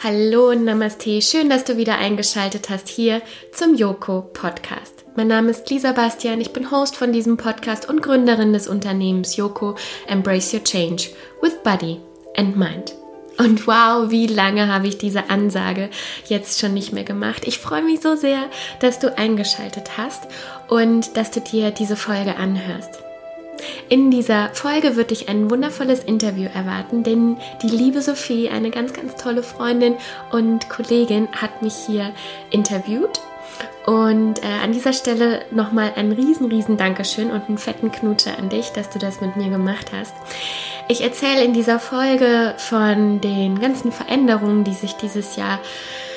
Hallo und Namaste, schön, dass du wieder eingeschaltet hast hier zum Yoko Podcast. Mein Name ist Lisa Bastian, ich bin Host von diesem Podcast und Gründerin des Unternehmens Yoko Embrace Your Change with Body and Mind. Und wow, wie lange habe ich diese Ansage jetzt schon nicht mehr gemacht. Ich freue mich so sehr, dass du eingeschaltet hast und dass du dir diese Folge anhörst. In dieser Folge wird dich ein wundervolles Interview erwarten, denn die liebe Sophie, eine ganz, ganz tolle Freundin und Kollegin, hat mich hier interviewt. Und äh, an dieser Stelle nochmal ein riesen, riesen Dankeschön und einen fetten Knutscher an dich, dass du das mit mir gemacht hast. Ich erzähle in dieser Folge von den ganzen Veränderungen, die sich dieses Jahr äh,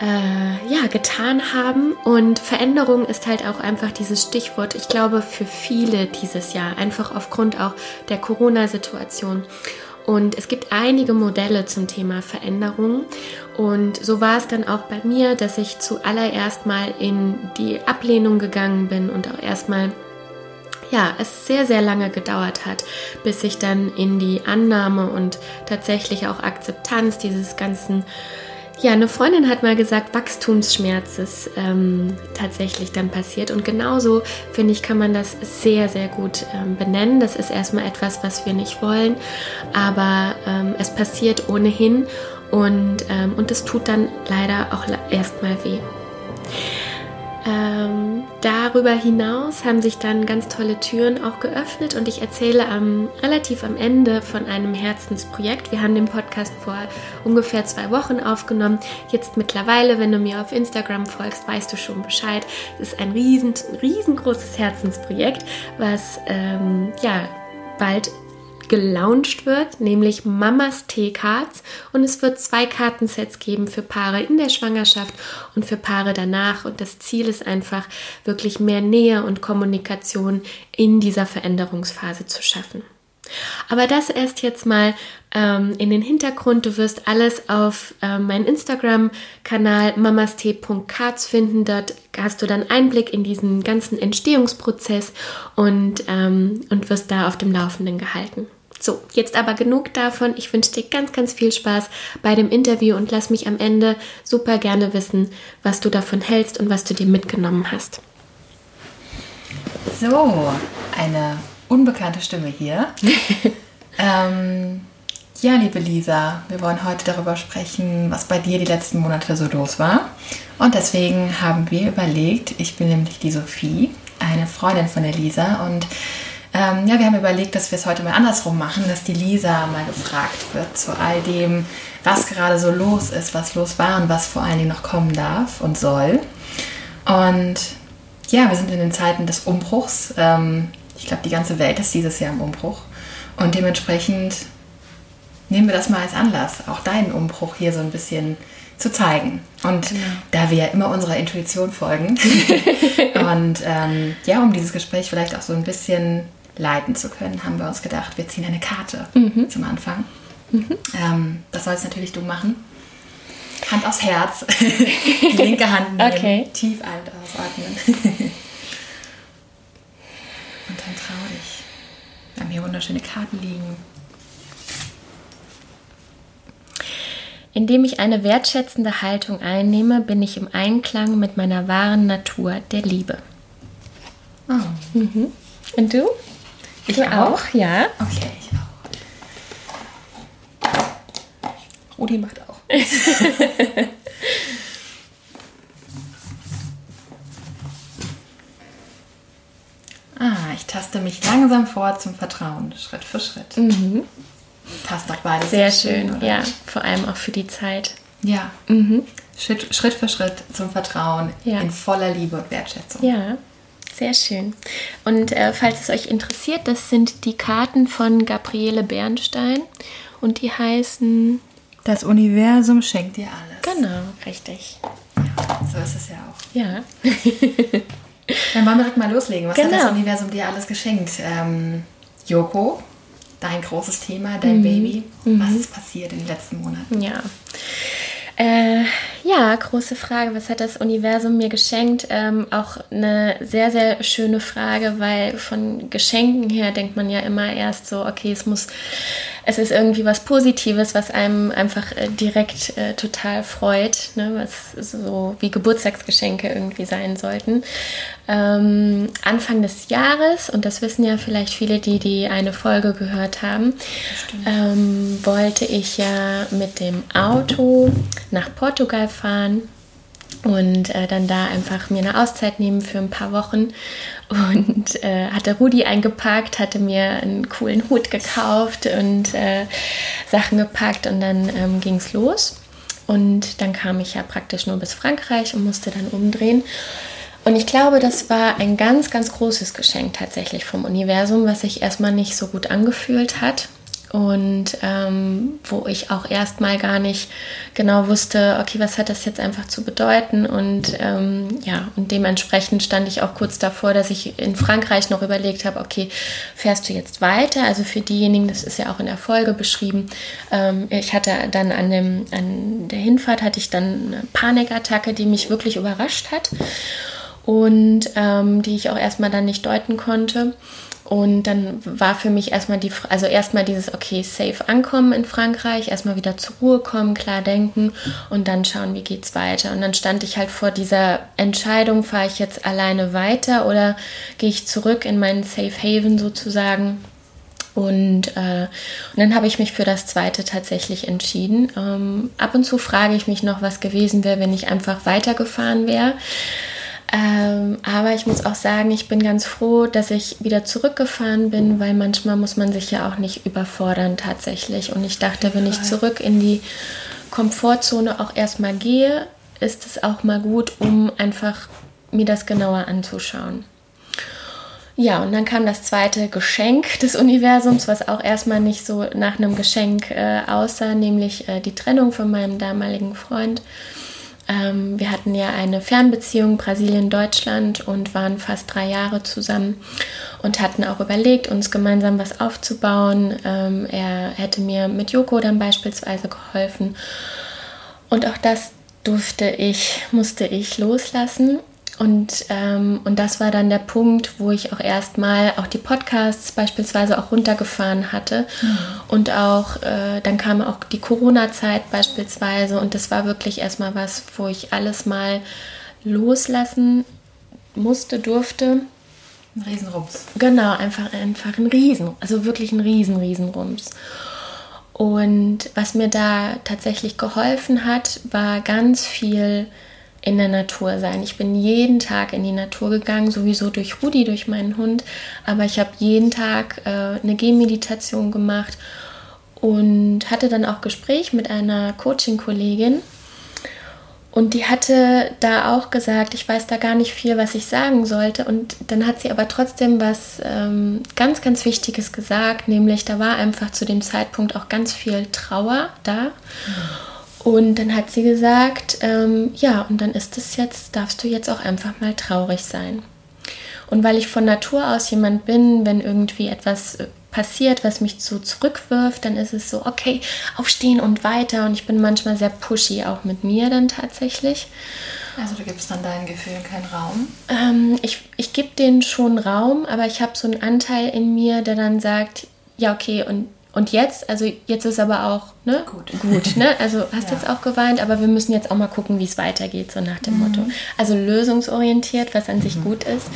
ja, getan haben. Und Veränderung ist halt auch einfach dieses Stichwort, ich glaube, für viele dieses Jahr, einfach aufgrund auch der Corona-Situation. Und es gibt einige Modelle zum Thema Veränderung. Und so war es dann auch bei mir, dass ich zuallererst mal in die Ablehnung gegangen bin und auch erstmal ja, es sehr, sehr lange gedauert hat, bis ich dann in die Annahme und tatsächlich auch Akzeptanz dieses ganzen ja, eine Freundin hat mal gesagt, Wachstumsschmerz ist ähm, tatsächlich dann passiert. Und genauso, finde ich, kann man das sehr, sehr gut ähm, benennen. Das ist erstmal etwas, was wir nicht wollen, aber ähm, es passiert ohnehin und, ähm, und es tut dann leider auch erstmal weh. Ähm, darüber hinaus haben sich dann ganz tolle Türen auch geöffnet und ich erzähle am, relativ am Ende von einem Herzensprojekt. Wir haben den Podcast vor ungefähr zwei Wochen aufgenommen. Jetzt mittlerweile, wenn du mir auf Instagram folgst, weißt du schon Bescheid. Es ist ein riesen, riesengroßes Herzensprojekt, was ähm, ja bald gelauncht wird, nämlich Mamas T-Cards. Und es wird zwei Kartensets geben für Paare in der Schwangerschaft und für Paare danach. Und das Ziel ist einfach, wirklich mehr Nähe und Kommunikation in dieser Veränderungsphase zu schaffen. Aber das erst jetzt mal ähm, in den Hintergrund. Du wirst alles auf ähm, meinem Instagram-Kanal mamast.cards finden. Dort hast du dann Einblick in diesen ganzen Entstehungsprozess und, ähm, und wirst da auf dem Laufenden gehalten. So, jetzt aber genug davon. Ich wünsche dir ganz, ganz viel Spaß bei dem Interview und lass mich am Ende super gerne wissen, was du davon hältst und was du dir mitgenommen hast. So, eine unbekannte Stimme hier. ähm, ja, liebe Lisa, wir wollen heute darüber sprechen, was bei dir die letzten Monate so los war. Und deswegen haben wir überlegt, ich bin nämlich die Sophie, eine Freundin von der Lisa und ähm, ja, wir haben überlegt, dass wir es heute mal andersrum machen, dass die Lisa mal gefragt wird zu all dem, was gerade so los ist, was los war und was vor allen Dingen noch kommen darf und soll. Und ja, wir sind in den Zeiten des Umbruchs. Ähm, ich glaube, die ganze Welt ist dieses Jahr im Umbruch. Und dementsprechend nehmen wir das mal als Anlass, auch deinen Umbruch hier so ein bisschen zu zeigen. Und genau. da wir ja immer unserer Intuition folgen und ähm, ja, um dieses Gespräch vielleicht auch so ein bisschen leiten zu können, haben wir uns gedacht, wir ziehen eine Karte mhm. zum Anfang. Mhm. Ähm, das sollst natürlich du machen. Hand aufs Herz, die linke Hand nehmen, okay. tief ein- und ausatmen. und dann trau dich. Wir haben hier wunderschöne Karten liegen. Indem ich eine wertschätzende Haltung einnehme, bin ich im Einklang mit meiner wahren Natur der Liebe. Oh. Mhm. Und du? Ich du auch? auch? Ja. Okay, ich auch. Rudi macht auch. ah, ich taste mich langsam vor zum Vertrauen, Schritt für Schritt. Mhm. Passt doch beides. Sehr schön, schön ja. Vor allem auch für die Zeit. Ja. Mhm. Schritt, Schritt für Schritt zum Vertrauen ja. in voller Liebe und Wertschätzung. Ja. Sehr schön. Und äh, falls es euch interessiert, das sind die Karten von Gabriele Bernstein und die heißen Das Universum schenkt dir alles. Genau, richtig. Ja, so ist es ja auch. Ja. Dann wollen wir direkt mal loslegen. Was genau. hat das genau. Universum dir alles geschenkt? Ähm, Joko, dein großes Thema, dein mhm. Baby. Was mhm. ist passiert in den letzten Monaten? Ja. Äh, Ja, große Frage. Was hat das Universum mir geschenkt? Ähm, auch eine sehr, sehr schöne Frage, weil von Geschenken her denkt man ja immer erst so, okay, es muss es ist irgendwie was Positives, was einem einfach äh, direkt äh, total freut, ne? was so wie Geburtstagsgeschenke irgendwie sein sollten. Ähm, Anfang des Jahres, und das wissen ja vielleicht viele, die die eine Folge gehört haben, ähm, wollte ich ja mit dem Auto nach Portugal fahren und äh, dann da einfach mir eine Auszeit nehmen für ein paar Wochen und äh, hatte Rudi eingepackt, hatte mir einen coolen Hut gekauft und äh, Sachen gepackt und dann ähm, ging es los. Und dann kam ich ja praktisch nur bis Frankreich und musste dann umdrehen. Und ich glaube, das war ein ganz, ganz großes Geschenk tatsächlich vom Universum, was sich erstmal nicht so gut angefühlt hat und ähm, wo ich auch erstmal gar nicht genau wusste, okay, was hat das jetzt einfach zu bedeuten und ähm, ja, und dementsprechend stand ich auch kurz davor, dass ich in Frankreich noch überlegt habe, okay, fährst du jetzt weiter? Also für diejenigen, das ist ja auch in der Folge beschrieben, ähm, ich hatte dann an, dem, an der Hinfahrt hatte ich dann eine Panikattacke, die mich wirklich überrascht hat und ähm, die ich auch erstmal dann nicht deuten konnte. Und dann war für mich erstmal die, also erstmal dieses, okay, safe ankommen in Frankreich, erstmal wieder zur Ruhe kommen, klar denken und dann schauen, wie geht's weiter. Und dann stand ich halt vor dieser Entscheidung, fahre ich jetzt alleine weiter oder gehe ich zurück in meinen Safe Haven sozusagen. Und, äh, und dann habe ich mich für das zweite tatsächlich entschieden. Ähm, ab und zu frage ich mich noch, was gewesen wäre, wenn ich einfach weitergefahren wäre. Ähm, aber ich muss auch sagen, ich bin ganz froh, dass ich wieder zurückgefahren bin, weil manchmal muss man sich ja auch nicht überfordern tatsächlich. Und ich dachte, wenn ich zurück in die Komfortzone auch erstmal gehe, ist es auch mal gut, um einfach mir das genauer anzuschauen. Ja, und dann kam das zweite Geschenk des Universums, was auch erstmal nicht so nach einem Geschenk äh, aussah, nämlich äh, die Trennung von meinem damaligen Freund. Ähm, wir hatten ja eine Fernbeziehung Brasilien-Deutschland und waren fast drei Jahre zusammen und hatten auch überlegt, uns gemeinsam was aufzubauen. Ähm, er hätte mir mit Joko dann beispielsweise geholfen. Und auch das durfte ich, musste ich loslassen. Und, ähm, und das war dann der Punkt, wo ich auch erstmal auch die Podcasts beispielsweise auch runtergefahren hatte. Mhm. Und auch, äh, dann kam auch die Corona-Zeit beispielsweise. Und das war wirklich erstmal was, wo ich alles mal loslassen musste, durfte. Ein Riesenrums. Genau, einfach, einfach ein Riesen, also wirklich ein Riesen, Riesenrums. Und was mir da tatsächlich geholfen hat, war ganz viel in der Natur sein. Ich bin jeden Tag in die Natur gegangen, sowieso durch Rudi, durch meinen Hund, aber ich habe jeden Tag äh, eine Gehmeditation gemacht und hatte dann auch Gespräch mit einer Coaching-Kollegin. Und die hatte da auch gesagt, ich weiß da gar nicht viel, was ich sagen sollte. Und dann hat sie aber trotzdem was ähm, ganz, ganz Wichtiges gesagt, nämlich da war einfach zu dem Zeitpunkt auch ganz viel Trauer da. Mhm. Und dann hat sie gesagt, ähm, ja, und dann ist es jetzt, darfst du jetzt auch einfach mal traurig sein. Und weil ich von Natur aus jemand bin, wenn irgendwie etwas äh, passiert, was mich so zurückwirft, dann ist es so, okay, aufstehen und weiter. Und ich bin manchmal sehr pushy, auch mit mir dann tatsächlich. Also du gibst dann deinen Gefühlen keinen Raum? Ähm, ich ich gebe denen schon Raum, aber ich habe so einen Anteil in mir, der dann sagt, ja, okay, und und jetzt, also jetzt ist aber auch ne, gut. gut ne? Also hast ja. jetzt auch geweint, aber wir müssen jetzt auch mal gucken, wie es weitergeht, so nach dem mhm. Motto. Also lösungsorientiert, was an sich mhm. gut ist.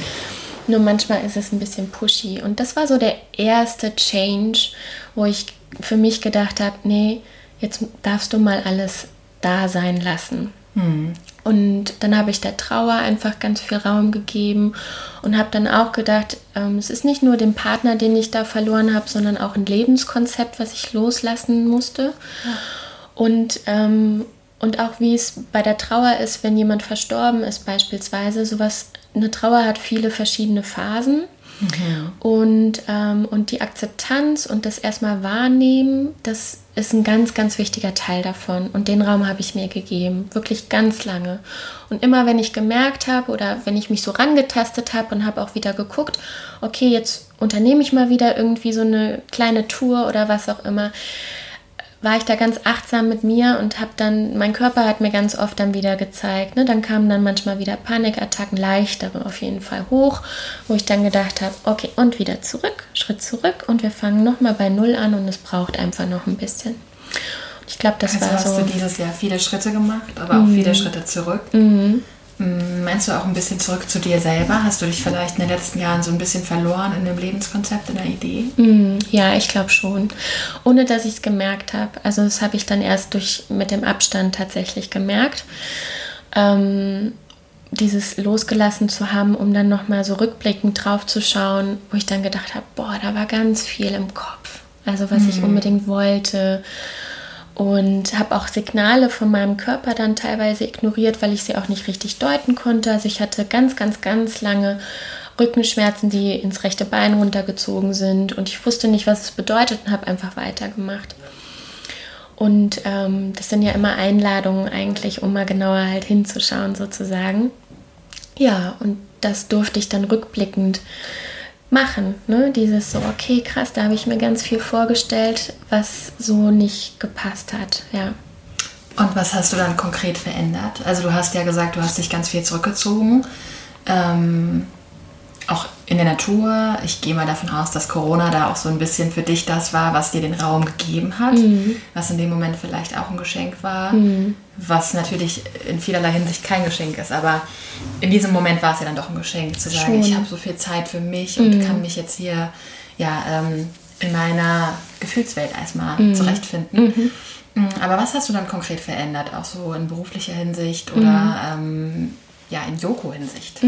Nur manchmal ist es ein bisschen pushy. Und das war so der erste Change, wo ich für mich gedacht habe, nee, jetzt darfst du mal alles da sein lassen. Mhm. Und dann habe ich der Trauer einfach ganz viel Raum gegeben und habe dann auch gedacht, ähm, es ist nicht nur den Partner, den ich da verloren habe, sondern auch ein Lebenskonzept, was ich loslassen musste. Ja. Und, ähm, und auch wie es bei der Trauer ist, wenn jemand verstorben ist beispielsweise, sowas, eine Trauer hat viele verschiedene Phasen. Mhm. Und, ähm, und die Akzeptanz und das erstmal wahrnehmen, das ist ein ganz, ganz wichtiger Teil davon. Und den Raum habe ich mir gegeben, wirklich ganz lange. Und immer wenn ich gemerkt habe oder wenn ich mich so rangetastet habe und habe auch wieder geguckt, okay, jetzt unternehme ich mal wieder irgendwie so eine kleine Tour oder was auch immer, war ich da ganz achtsam mit mir und habe dann, mein Körper hat mir ganz oft dann wieder gezeigt, ne? dann kamen dann manchmal wieder Panikattacken, leichtere auf jeden Fall hoch, wo ich dann gedacht habe, okay, und wieder zurück, Schritt zurück und wir fangen nochmal bei Null an und es braucht einfach noch ein bisschen. Ich glaube, das also war hast so. du dieses Jahr viele Schritte gemacht, aber auch viele Schritte zurück. Mhm. Mm, Meinst du auch ein bisschen zurück zu dir selber? Hast du dich vielleicht in den letzten Jahren so ein bisschen verloren in dem Lebenskonzept, in der Idee? Mm, Ja, ich glaube schon. Ohne dass ich es gemerkt habe. Also das habe ich dann erst durch mit dem Abstand tatsächlich gemerkt. Ähm, dieses losgelassen zu haben, um dann nochmal so rückblickend drauf zu schauen, wo ich dann gedacht habe, boah, da war ganz viel im Kopf. Also was ich unbedingt wollte. Und habe auch Signale von meinem Körper dann teilweise ignoriert, weil ich sie auch nicht richtig deuten konnte. Also ich hatte ganz, ganz, ganz lange Rückenschmerzen, die ins rechte Bein runtergezogen sind. Und ich wusste nicht, was es bedeutet und habe einfach weitergemacht. Und ähm, das sind ja immer Einladungen eigentlich, um mal genauer halt hinzuschauen sozusagen. Ja, und das durfte ich dann rückblickend machen. Ne? Dieses so, okay, krass, da habe ich mir ganz viel vorgestellt, was so nicht gepasst hat. Ja. Und was hast du dann konkret verändert? Also du hast ja gesagt, du hast dich ganz viel zurückgezogen. Ähm, auch in der Natur. Ich gehe mal davon aus, dass Corona da auch so ein bisschen für dich das war, was dir den Raum gegeben hat. Was in dem Moment vielleicht auch ein Geschenk war. Was natürlich in vielerlei Hinsicht kein Geschenk ist. Aber in diesem Moment war es ja dann doch ein Geschenk, zu sagen, Schon. ich habe so viel Zeit für mich und kann mich jetzt hier ja, ähm, in meiner Gefühlswelt erstmal zurechtfinden. Mm, Aber was hast du dann konkret verändert, auch so in beruflicher Hinsicht oder ähm, ja in Joko-Hinsicht?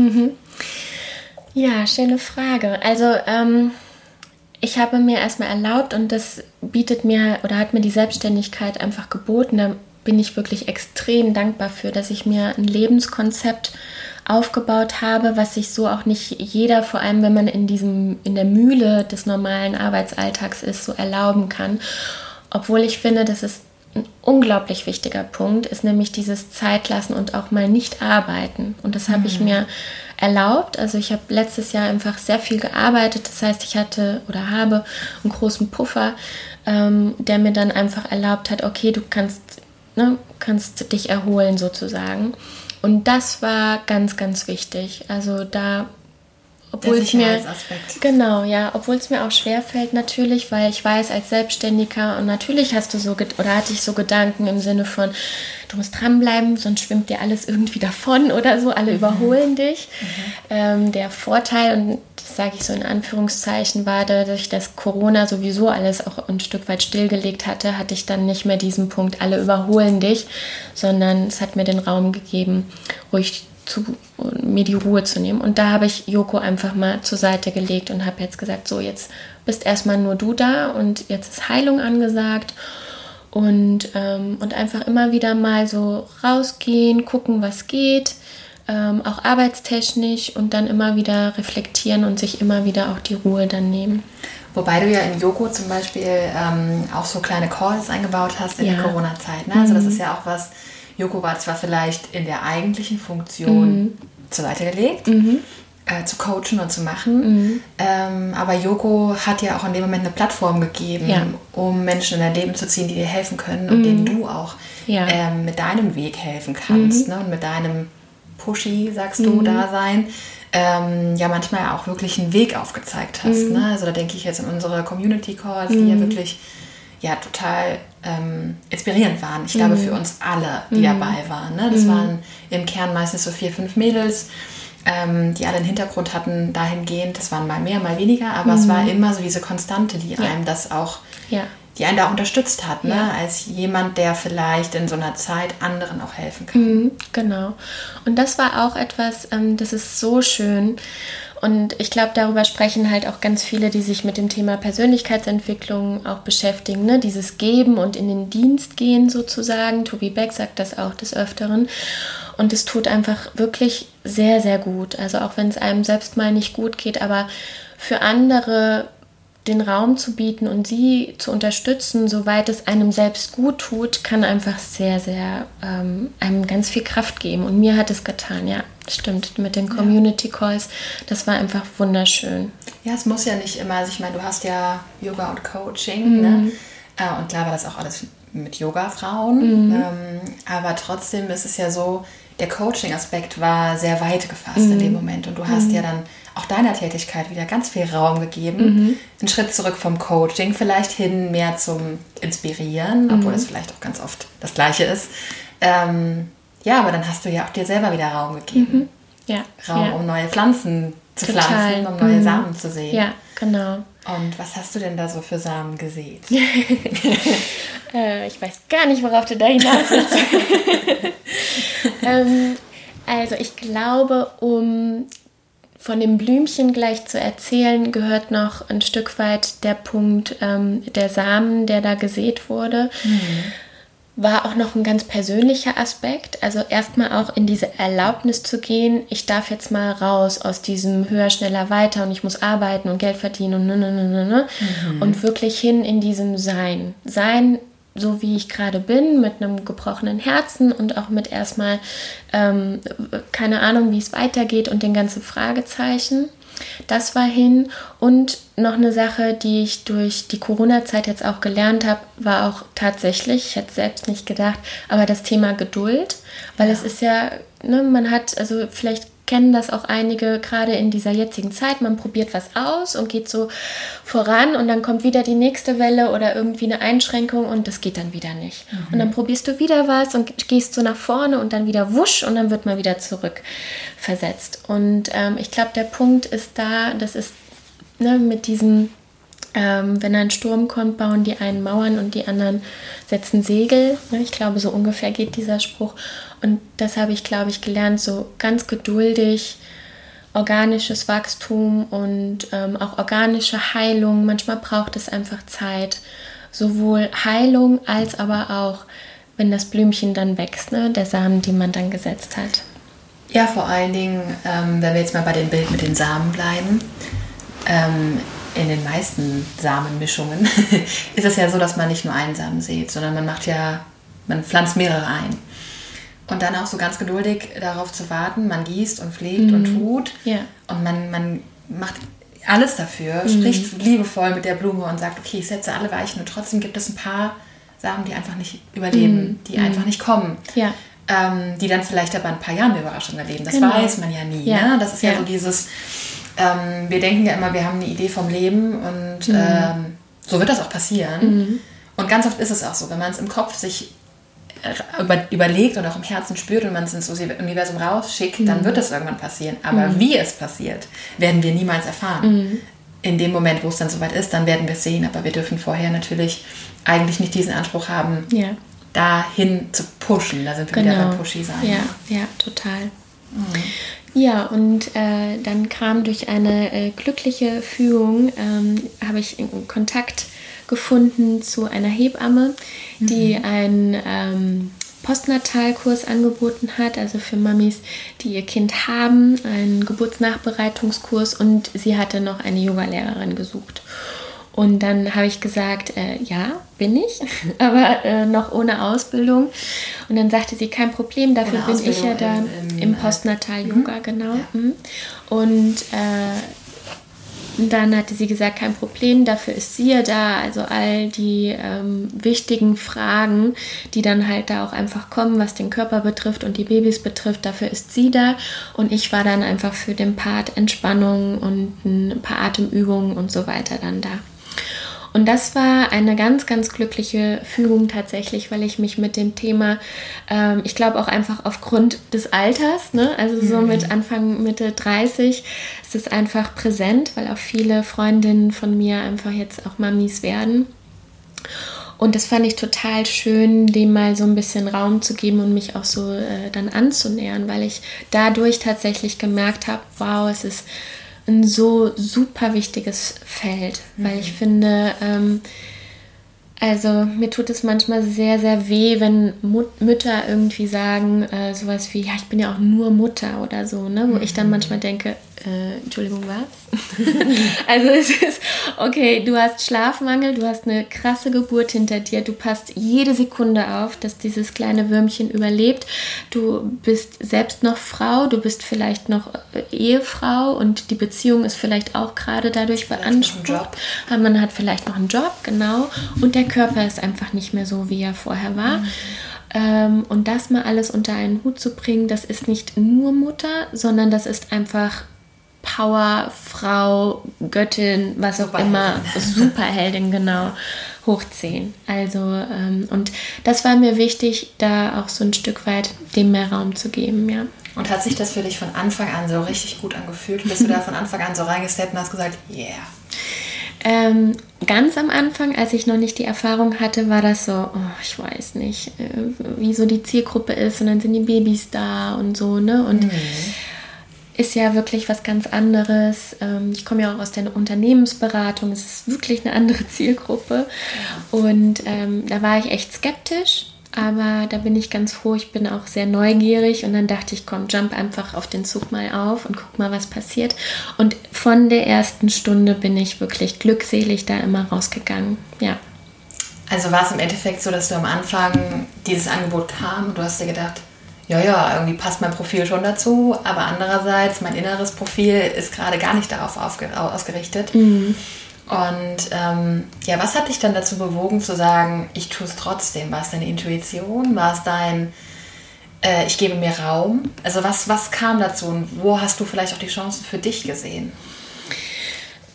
Ja, schöne Frage. Also ähm, ich habe mir erstmal erlaubt und das bietet mir oder hat mir die Selbstständigkeit einfach geboten. Da bin ich wirklich extrem dankbar für, dass ich mir ein Lebenskonzept aufgebaut habe, was sich so auch nicht jeder, vor allem wenn man in diesem in der Mühle des normalen Arbeitsalltags ist, so erlauben kann. Obwohl ich finde, das ist ein unglaublich wichtiger Punkt, ist nämlich dieses Zeitlassen und auch mal nicht arbeiten. Und das habe ich mir erlaubt. Also ich habe letztes Jahr einfach sehr viel gearbeitet. Das heißt, ich hatte oder habe einen großen Puffer, ähm, der mir dann einfach erlaubt hat, okay, du kannst, ne, kannst dich erholen sozusagen. Und das war ganz, ganz wichtig. Also da obwohl es mir genau ja, obwohl es mir auch schwer fällt natürlich, weil ich weiß als Selbstständiger und natürlich hast du so oder hatte ich so Gedanken im Sinne von du musst dranbleiben, sonst schwimmt dir alles irgendwie davon oder so, alle überholen dich. Ähm, der Vorteil und das sage ich so in Anführungszeichen war dadurch, dass Corona sowieso alles auch ein Stück weit stillgelegt hatte, hatte ich dann nicht mehr diesen Punkt alle überholen dich, sondern es hat mir den Raum gegeben, ruhig zu, mir die Ruhe zu nehmen. Und da habe ich Joko einfach mal zur Seite gelegt und habe jetzt gesagt, so jetzt bist erstmal nur du da und jetzt ist Heilung angesagt. Und, ähm, und einfach immer wieder mal so rausgehen, gucken, was geht, ähm, auch arbeitstechnisch und dann immer wieder reflektieren und sich immer wieder auch die Ruhe dann nehmen. Wobei du ja in Joko zum Beispiel ähm, auch so kleine Calls eingebaut hast in Ja. der Corona-Zeit. Ne? Also das ist ja auch was, Joko war zwar vielleicht in der eigentlichen Funktion zur Seite gelegt, äh, zu coachen und zu machen, ähm, aber Joko hat ja auch in dem Moment eine Plattform gegeben, Ja. um Menschen in dein Leben zu ziehen, die dir helfen können und denen du auch Ja. ähm, mit deinem Weg helfen kannst ne? und mit deinem Pushy, sagst du, Dasein. Ähm, ja, manchmal auch wirklich einen Weg aufgezeigt hast. Ne? Also da denke ich jetzt an unsere Community Calls, die ja wirklich ja, total ähm, inspirierend waren. Ich glaube, für uns alle, die dabei waren. Ne? Das waren im Kern meistens so vier, fünf Mädels, ähm, die alle einen Hintergrund hatten dahingehend. Das waren mal mehr, mal weniger, aber es war immer so diese Konstante, die einem das auch, Ja. die einen da unterstützt hat, ne? Ja. als jemand, der vielleicht in so einer Zeit anderen auch helfen kann. Mhm, genau. Und das war auch etwas, ähm, das ist so schön. Und ich glaube, darüber sprechen halt auch ganz viele, die sich mit dem Thema Persönlichkeitsentwicklung auch beschäftigen. Ne? Dieses Geben und in den Dienst gehen sozusagen. Tobi Beck sagt das auch des Öfteren. Und es tut einfach wirklich sehr, sehr gut. Also auch wenn es einem selbst mal nicht gut geht, aber für andere den Raum zu bieten und sie zu unterstützen, soweit es einem selbst gut tut, kann einfach sehr, sehr ähm, einem ganz viel Kraft geben. Und mir hat es getan, ja, stimmt. Mit den Community Calls, das war einfach wunderschön. Ja, es muss ja nicht immer, also ich meine, du hast ja Yoga und Coaching, ne? Äh, und klar war das auch alles mit Yoga-Frauen. Mhm. Ähm, aber trotzdem ist es ja so, der Coaching-Aspekt war sehr weit gefasst mhm. in dem Moment. Und du hast mhm. ja dann auch deiner Tätigkeit wieder ganz viel Raum gegeben. Mhm. Einen Schritt zurück vom Coaching, vielleicht hin mehr zum Inspirieren, obwohl mhm. es vielleicht auch ganz oft das Gleiche ist. Ähm, ja, aber dann hast du ja auch dir selber wieder Raum gegeben. Mhm. Ja. Raum, ja. um neue Pflanzen zu Total. pflanzen, um neue mhm. Samen zu sehen. Ja, genau. Und was hast du denn da so für Samen gesät? äh, ich weiß gar nicht, worauf du da hinaus willst. ähm, also ich glaube, um von dem Blümchen gleich zu erzählen, gehört noch ein Stück weit der Punkt ähm, der Samen, der da gesät wurde. Mhm war auch noch ein ganz persönlicher Aspekt. Also erstmal auch in diese Erlaubnis zu gehen, ich darf jetzt mal raus aus diesem höher, schneller, weiter und ich muss arbeiten und Geld verdienen und ne, ne, ne, ne, ne. Mhm. und wirklich hin in diesem Sein. Sein, so wie ich gerade bin, mit einem gebrochenen Herzen und auch mit erstmal ähm, keine Ahnung, wie es weitergeht und den ganzen Fragezeichen. Das war hin. Und noch eine Sache, die ich durch die Corona-Zeit jetzt auch gelernt habe, war auch tatsächlich, ich hätte es selbst nicht gedacht, aber das Thema Geduld. Weil ja. es ist ja, ne, man hat, also vielleicht kennen das auch einige gerade in dieser jetzigen Zeit. Man probiert was aus und geht so voran und dann kommt wieder die nächste Welle oder irgendwie eine Einschränkung und das geht dann wieder nicht. Mhm. Und dann probierst du wieder was und gehst so nach vorne und dann wieder wusch und dann wird man wieder zurück versetzt. Und ähm, ich glaube, der Punkt ist da, das ist ne, mit diesem ähm, wenn ein Sturm kommt, bauen die einen Mauern und die anderen setzen Segel. Ne, ich glaube, so ungefähr geht dieser Spruch. Und das habe ich, glaube ich, gelernt, so ganz geduldig, organisches Wachstum und ähm, auch organische Heilung. Manchmal braucht es einfach Zeit. Sowohl Heilung als aber auch, wenn das Blümchen dann wächst, ne? der Samen, die man dann gesetzt hat. Ja, vor allen Dingen, ähm, wenn wir jetzt mal bei dem Bild mit den Samen bleiben, ähm, in den meisten Samenmischungen ist es ja so, dass man nicht nur einen Samen sieht, sondern man macht ja, man pflanzt mehrere ein. Und dann auch so ganz geduldig darauf zu warten, man gießt und pflegt mhm. und tut. Ja. Und man, man macht alles dafür, mhm. spricht liebevoll mit der Blume und sagt, okay, ich setze alle Weichen und trotzdem gibt es ein paar Samen, die einfach nicht überleben, mhm. die einfach mhm. nicht kommen. Ja. Ähm, die dann vielleicht aber ein paar Jahre eine Überraschung erleben. Das genau. weiß man ja nie. Ja. Ne? Das ist ja, ja so dieses, ähm, wir denken ja immer, wir haben eine Idee vom Leben und mhm. ähm, so wird das auch passieren. Mhm. Und ganz oft ist es auch so, wenn man es im Kopf sich über, überlegt und auch im Herzen spürt und man es ins Universum rausschickt, mhm. dann wird es irgendwann passieren. Aber mhm. wie es passiert, werden wir niemals erfahren. Mhm. In dem Moment, wo es dann soweit ist, dann werden wir es sehen. Aber wir dürfen vorher natürlich eigentlich nicht diesen Anspruch haben, ja. dahin zu pushen. Da sind wir genau. wieder beim Pushy sein. Ja, ja, total. Ja, und äh, dann kam durch eine äh, glückliche Fügung, ähm, habe ich Kontakt gefunden zu einer Hebamme, die mhm. einen ähm, Postnatalkurs angeboten hat, also für Mamis, die ihr Kind haben, einen Geburtsnachbereitungskurs und sie hatte noch eine Yogalehrerin gesucht. Und dann habe ich gesagt, äh, ja, bin ich, aber äh, noch ohne Ausbildung. Und dann sagte sie, kein Problem, dafür ohne bin Ausbildung ich ja da im, im, im Postnatal-Yoga, mhm. genau. Ja. Mhm. Und äh, und dann hatte sie gesagt, kein Problem, dafür ist sie ja da. Also all die ähm, wichtigen Fragen, die dann halt da auch einfach kommen, was den Körper betrifft und die Babys betrifft, dafür ist sie da. Und ich war dann einfach für den Part Entspannung und ein paar Atemübungen und so weiter dann da. Und das war eine ganz, ganz glückliche Fügung tatsächlich, weil ich mich mit dem Thema, ähm, ich glaube auch einfach aufgrund des Alters, ne? also so mhm. mit Anfang, Mitte 30, ist es einfach präsent, weil auch viele Freundinnen von mir einfach jetzt auch Mamis werden. Und das fand ich total schön, dem mal so ein bisschen Raum zu geben und mich auch so äh, dann anzunähern, weil ich dadurch tatsächlich gemerkt habe, wow, es ist ein so super wichtiges Feld, weil ich mhm. finde, ähm, also mir tut es manchmal sehr, sehr weh, wenn Mut Mütter irgendwie sagen, äh, sowas wie, ja, ich bin ja auch nur Mutter oder so, ne? Wo mhm. ich dann mhm. manchmal denke, äh, Entschuldigung, was? also es ist, okay, du hast Schlafmangel, du hast eine krasse Geburt hinter dir, du passt jede Sekunde auf, dass dieses kleine Würmchen überlebt. Du bist selbst noch Frau, du bist vielleicht noch äh, Ehefrau und die Beziehung ist vielleicht auch gerade dadurch beansprucht. Aber man hat vielleicht noch einen Job, genau. Und der Körper ist einfach nicht mehr so, wie er vorher war. Mhm. Ähm, und das mal alles unter einen Hut zu bringen, das ist nicht nur Mutter, sondern das ist einfach Power, Frau, Göttin, was auch immer, Superheldin, genau, hochziehen. Also, ähm, und das war mir wichtig, da auch so ein Stück weit dem mehr Raum zu geben, ja. Und hat sich das für dich von Anfang an so richtig gut angefühlt? Bist du da von Anfang an so reingesteppt und hast gesagt, yeah, ähm, ganz am Anfang, als ich noch nicht die Erfahrung hatte, war das so, oh, ich weiß nicht, äh, wie so die Zielgruppe ist und dann sind die Babys da und so, ne? Und mhm. Ist ja wirklich was ganz anderes. Ähm, ich komme ja auch aus der Unternehmensberatung, es ist wirklich eine andere Zielgruppe. Und ähm, da war ich echt skeptisch aber da bin ich ganz froh. Ich bin auch sehr neugierig und dann dachte ich, komm, jump einfach auf den Zug mal auf und guck mal, was passiert. Und von der ersten Stunde bin ich wirklich glückselig da immer rausgegangen. Ja. Also war es im Endeffekt so, dass du am Anfang dieses Angebot kam und du hast dir gedacht, ja, ja, irgendwie passt mein Profil schon dazu, aber andererseits, mein inneres Profil ist gerade gar nicht darauf ausgerichtet. Mhm. Und ähm, ja, was hat dich dann dazu bewogen zu sagen, ich tue es trotzdem? War es deine Intuition? War es dein, äh, ich gebe mir Raum? Also was, was kam dazu und wo hast du vielleicht auch die Chancen für dich gesehen?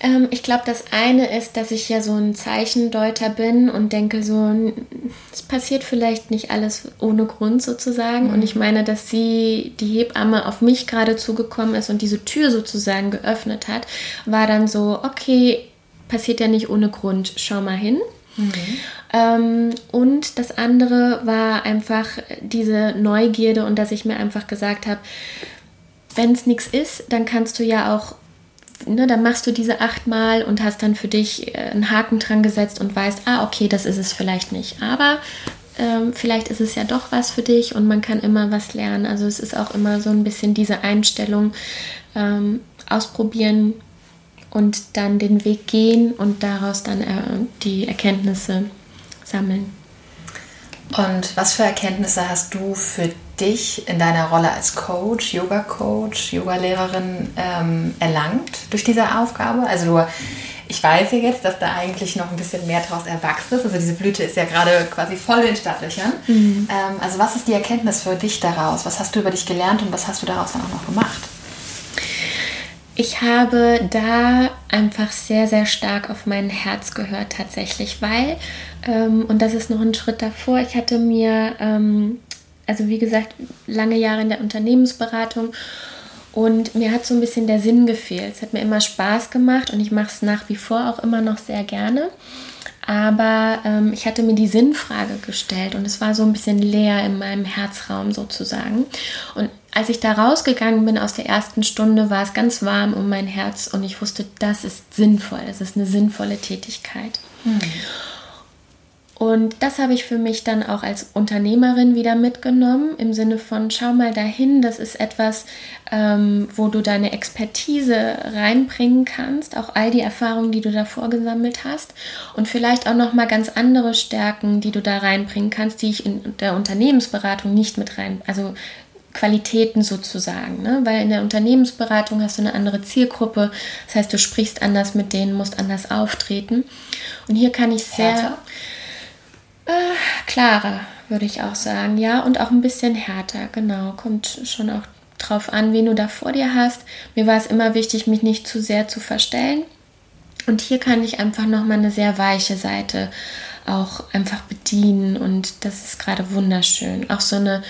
Ähm, ich glaube, das eine ist, dass ich ja so ein Zeichendeuter bin und denke so, es passiert vielleicht nicht alles ohne Grund sozusagen. Mhm. Und ich meine, dass sie, die Hebamme, auf mich gerade zugekommen ist und diese Tür sozusagen geöffnet hat, war dann so, okay, passiert ja nicht ohne Grund. Schau mal hin. Mhm. Ähm, und das andere war einfach diese Neugierde und dass ich mir einfach gesagt habe, wenn es nichts ist, dann kannst du ja auch, ne, dann machst du diese achtmal und hast dann für dich äh, einen Haken dran gesetzt und weißt, ah, okay, das ist es vielleicht nicht. Aber ähm, vielleicht ist es ja doch was für dich und man kann immer was lernen. Also es ist auch immer so ein bisschen diese Einstellung, ähm, ausprobieren, und dann den Weg gehen und daraus dann äh, die Erkenntnisse sammeln. Und was für Erkenntnisse hast du für dich in deiner Rolle als Coach, Yoga-Coach, Yoga-Lehrerin ähm, erlangt durch diese Aufgabe? Also du, ich weiß ja jetzt, dass da eigentlich noch ein bisschen mehr daraus erwachsen ist. Also diese Blüte ist ja gerade quasi voll in Stadtlöchern. Mhm. Ähm, also was ist die Erkenntnis für dich daraus? Was hast du über dich gelernt und was hast du daraus dann auch noch gemacht? Ich habe da einfach sehr, sehr stark auf mein Herz gehört tatsächlich, weil, ähm, und das ist noch ein Schritt davor, ich hatte mir, ähm, also wie gesagt, lange Jahre in der Unternehmensberatung und mir hat so ein bisschen der Sinn gefehlt. Es hat mir immer Spaß gemacht und ich mache es nach wie vor auch immer noch sehr gerne. Aber ähm, ich hatte mir die Sinnfrage gestellt und es war so ein bisschen leer in meinem Herzraum sozusagen. Und als ich da rausgegangen bin aus der ersten Stunde, war es ganz warm um mein Herz und ich wusste, das ist sinnvoll, es ist eine sinnvolle Tätigkeit. Hm. Und das habe ich für mich dann auch als Unternehmerin wieder mitgenommen, im Sinne von, schau mal dahin, das ist etwas, ähm, wo du deine Expertise reinbringen kannst, auch all die Erfahrungen, die du davor gesammelt hast und vielleicht auch nochmal ganz andere Stärken, die du da reinbringen kannst, die ich in der Unternehmensberatung nicht mit rein, also Qualitäten sozusagen, ne? weil in der Unternehmensberatung hast du eine andere Zielgruppe, das heißt, du sprichst anders mit denen, musst anders auftreten. Und hier kann ich sehr äh, klarer, würde ich auch sagen, ja, und auch ein bisschen härter, genau, kommt schon auch drauf an, wen du da vor dir hast. Mir war es immer wichtig, mich nicht zu sehr zu verstellen. Und hier kann ich einfach nochmal eine sehr weiche Seite auch einfach bedienen und das ist gerade wunderschön. Auch so eine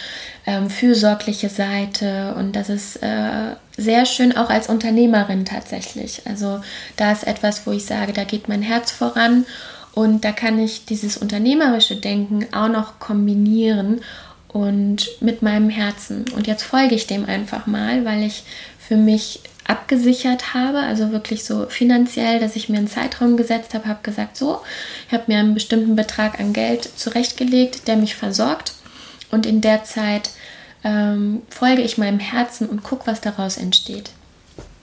ähm, fürsorgliche Seite und das ist äh, sehr schön auch als Unternehmerin tatsächlich. Also da ist etwas, wo ich sage, da geht mein Herz voran und da kann ich dieses unternehmerische Denken auch noch kombinieren und mit meinem Herzen. Und jetzt folge ich dem einfach mal, weil ich für mich abgesichert habe, also wirklich so finanziell, dass ich mir einen Zeitraum gesetzt habe, habe gesagt, so, ich habe mir einen bestimmten Betrag an Geld zurechtgelegt, der mich versorgt und in der Zeit ähm, folge ich meinem Herzen und gucke, was daraus entsteht.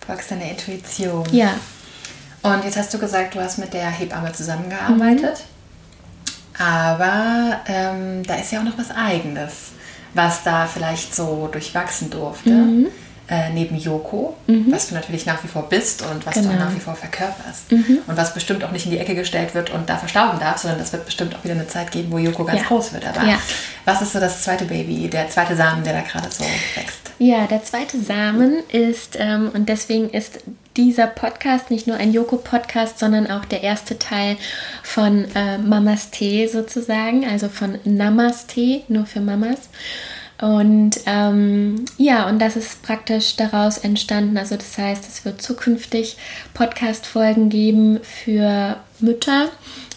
folgst deiner Intuition. Ja. Und jetzt hast du gesagt, du hast mit der Hebamme zusammengearbeitet. Mhm. Aber ähm, da ist ja auch noch was Eigenes, was da vielleicht so durchwachsen durfte. Mhm äh, neben Yoko, mhm. was du natürlich nach wie vor bist und was genau. du nach wie vor verkörperst. Mhm. Und was bestimmt auch nicht in die Ecke gestellt wird und da verstauben darf, sondern es wird bestimmt auch wieder eine Zeit geben, wo Yoko ganz ja. groß wird. Aber ja. was ist so das zweite Baby, der zweite Samen, der da gerade so wächst? Ja, der zweite Samen ist, ähm, und deswegen ist dieser Podcast nicht nur ein Yoko-Podcast, sondern auch der erste Teil von äh, Mamas Tee sozusagen, also von Namaste, nur für Mamas. Und ähm, ja, und das ist praktisch daraus entstanden. Also das heißt, es wird zukünftig Podcast-Folgen geben für Mütter.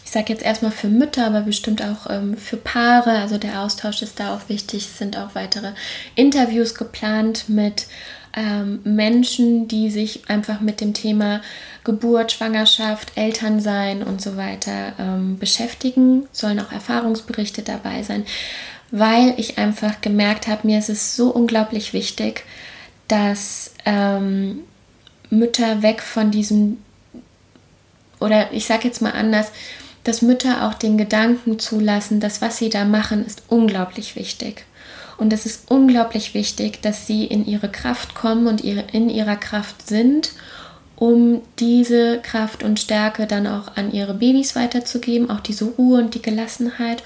Ich sage jetzt erstmal für Mütter, aber bestimmt auch ähm, für Paare. Also der Austausch ist da auch wichtig. Es sind auch weitere Interviews geplant mit ähm, Menschen, die sich einfach mit dem Thema Geburt, Schwangerschaft, Elternsein und so weiter ähm, beschäftigen. Sollen auch Erfahrungsberichte dabei sein weil ich einfach gemerkt habe, mir ist es so unglaublich wichtig, dass ähm, Mütter weg von diesem, oder ich sage jetzt mal anders, dass Mütter auch den Gedanken zulassen, dass was sie da machen, ist unglaublich wichtig. Und es ist unglaublich wichtig, dass sie in ihre Kraft kommen und in ihrer Kraft sind, um diese Kraft und Stärke dann auch an ihre Babys weiterzugeben, auch diese Ruhe und die Gelassenheit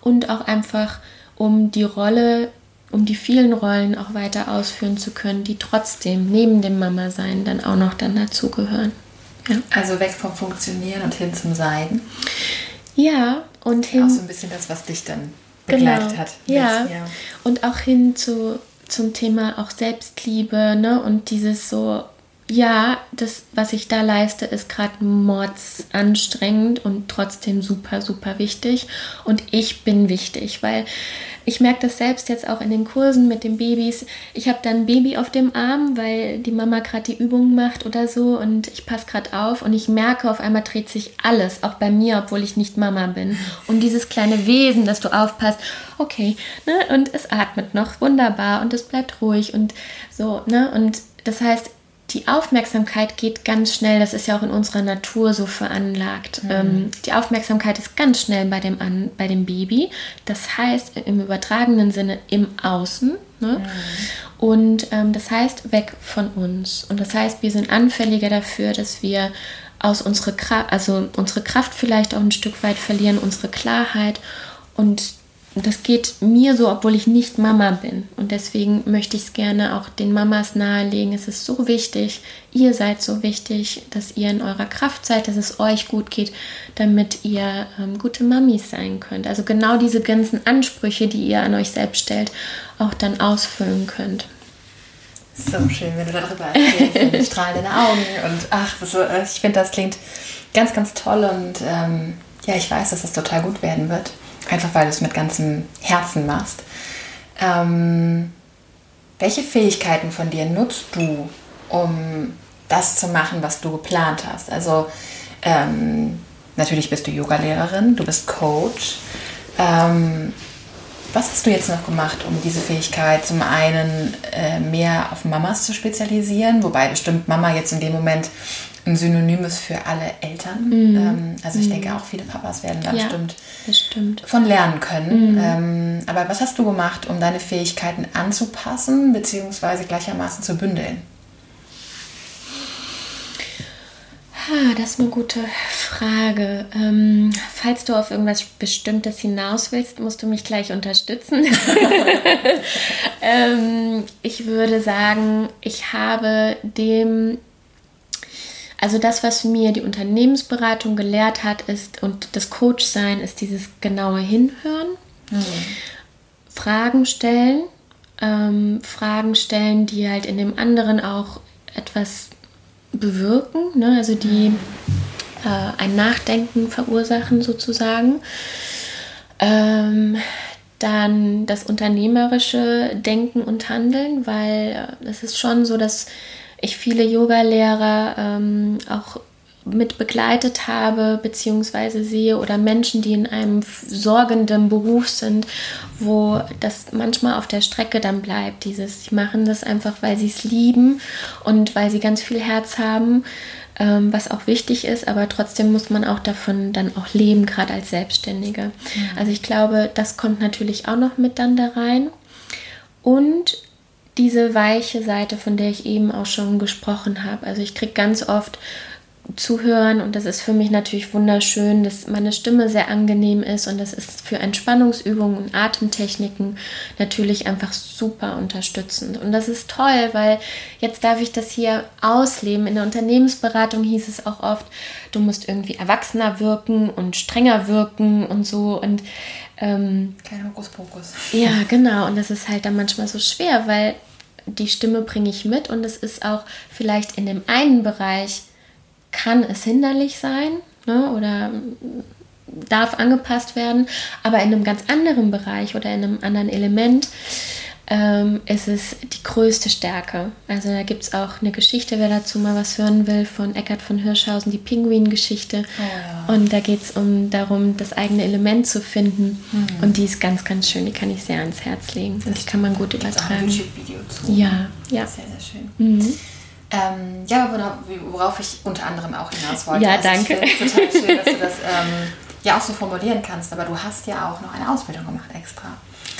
und auch einfach um die Rolle, um die vielen Rollen auch weiter ausführen zu können, die trotzdem neben dem Mama-Sein dann auch noch dann dazugehören. Ja. Also weg vom Funktionieren und hin zum Sein. Ja, und hin. Auch so ein bisschen das, was dich dann begleitet genau, hat. Ja. ja. Und auch hin zu, zum Thema auch Selbstliebe, ne? Und dieses so, ja, das, was ich da leiste, ist gerade mordsanstrengend und trotzdem super, super wichtig. Und ich bin wichtig, weil ich merke das selbst jetzt auch in den Kursen mit den Babys. Ich habe dann ein Baby auf dem Arm, weil die Mama gerade die Übung macht oder so und ich passe gerade auf und ich merke, auf einmal dreht sich alles, auch bei mir, obwohl ich nicht Mama bin. Und dieses kleine Wesen, dass du aufpasst, okay, ne? Und es atmet noch wunderbar und es bleibt ruhig und so, ne? Und das heißt, die Aufmerksamkeit geht ganz schnell, das ist ja auch in unserer Natur so veranlagt. Mhm. Ähm, die Aufmerksamkeit ist ganz schnell bei dem, An bei dem Baby. Das heißt im übertragenen Sinne im Außen. Ne? Mhm. Und ähm, das heißt weg von uns. Und das heißt, wir sind anfälliger dafür, dass wir aus unserer Kraft, also unsere Kraft vielleicht auch ein Stück weit verlieren, unsere Klarheit. Und das geht mir so, obwohl ich nicht Mama bin. Und deswegen möchte ich es gerne auch den Mamas nahelegen. Es ist so wichtig, ihr seid so wichtig, dass ihr in eurer Kraft seid, dass es euch gut geht, damit ihr ähm, gute Mamis sein könnt. Also genau diese ganzen Ansprüche, die ihr an euch selbst stellt, auch dann ausfüllen könnt. So schön, wenn du darüber erzählst, strahlende Augen und ach, das, äh, ich finde, das klingt ganz, ganz toll und ähm, ja, ich weiß, dass das total gut werden wird. Einfach weil du es mit ganzem Herzen machst. Ähm, welche Fähigkeiten von dir nutzt du, um das zu machen, was du geplant hast? Also ähm, natürlich bist du Yogalehrerin, du bist Coach. Ähm, was hast du jetzt noch gemacht, um diese Fähigkeit zum einen äh, mehr auf Mamas zu spezialisieren, wobei bestimmt Mama jetzt in dem Moment ein Synonym ist für alle Eltern. Mhm. Ähm, also ich mhm. denke auch viele Papas werden da ja, bestimmt, bestimmt, von lernen können. Mhm. Ähm, aber was hast du gemacht, um deine Fähigkeiten anzupassen bzw. gleichermaßen zu bündeln? Ah, das ist eine gute Frage. Ähm, falls du auf irgendwas Bestimmtes hinaus willst, musst du mich gleich unterstützen. ähm, ich würde sagen, ich habe dem also das, was mir die Unternehmensberatung gelehrt hat, ist und das Coachsein ist dieses genaue Hinhören, mhm. Fragen stellen, ähm, Fragen stellen, die halt in dem anderen auch etwas bewirken, ne? also die äh, ein Nachdenken verursachen sozusagen. Ähm, dann das unternehmerische Denken und Handeln, weil äh, es ist schon so, dass ich viele Yoga-Lehrer ähm, auch mit begleitet habe beziehungsweise sehe oder Menschen, die in einem sorgenden Beruf sind, wo das manchmal auf der Strecke dann bleibt. Dieses, sie machen das einfach, weil sie es lieben und weil sie ganz viel Herz haben, ähm, was auch wichtig ist, aber trotzdem muss man auch davon dann auch leben, gerade als Selbstständige. Mhm. Also ich glaube, das kommt natürlich auch noch mit dann da rein. Und diese weiche Seite, von der ich eben auch schon gesprochen habe. Also ich kriege ganz oft zuhören. Und das ist für mich natürlich wunderschön, dass meine Stimme sehr angenehm ist. Und das ist für Entspannungsübungen und Atemtechniken natürlich einfach super unterstützend. Und das ist toll, weil jetzt darf ich das hier ausleben. In der Unternehmensberatung hieß es auch oft, du musst irgendwie erwachsener wirken und strenger wirken und so. Und ähm, kein Hokuspokus. Ja, genau. Und das ist halt dann manchmal so schwer, weil die Stimme bringe ich mit. Und es ist auch vielleicht in dem einen Bereich kann es hinderlich sein ne, oder darf angepasst werden, aber in einem ganz anderen Bereich oder in einem anderen Element ähm, ist es die größte Stärke. Also da gibt es auch eine Geschichte, wer dazu mal was hören will, von Eckhard von Hirschhausen, die Pinguin-Geschichte. Oh, ja. Und da geht es um darum, das eigene Element zu finden. Mhm. Und die ist ganz, ganz schön. Die kann ich sehr ans Herz legen. Das, das kann man gut übertragen. Auch ein YouTube-Video zu. Ja, ja. Sehr, sehr schön. Mhm. Ähm, ja, worauf ich unter anderem auch hinaus wollte. Ja, also danke. Ich total schön, dass du das ähm, ja auch so formulieren kannst. Aber du hast ja auch noch eine Ausbildung gemacht extra.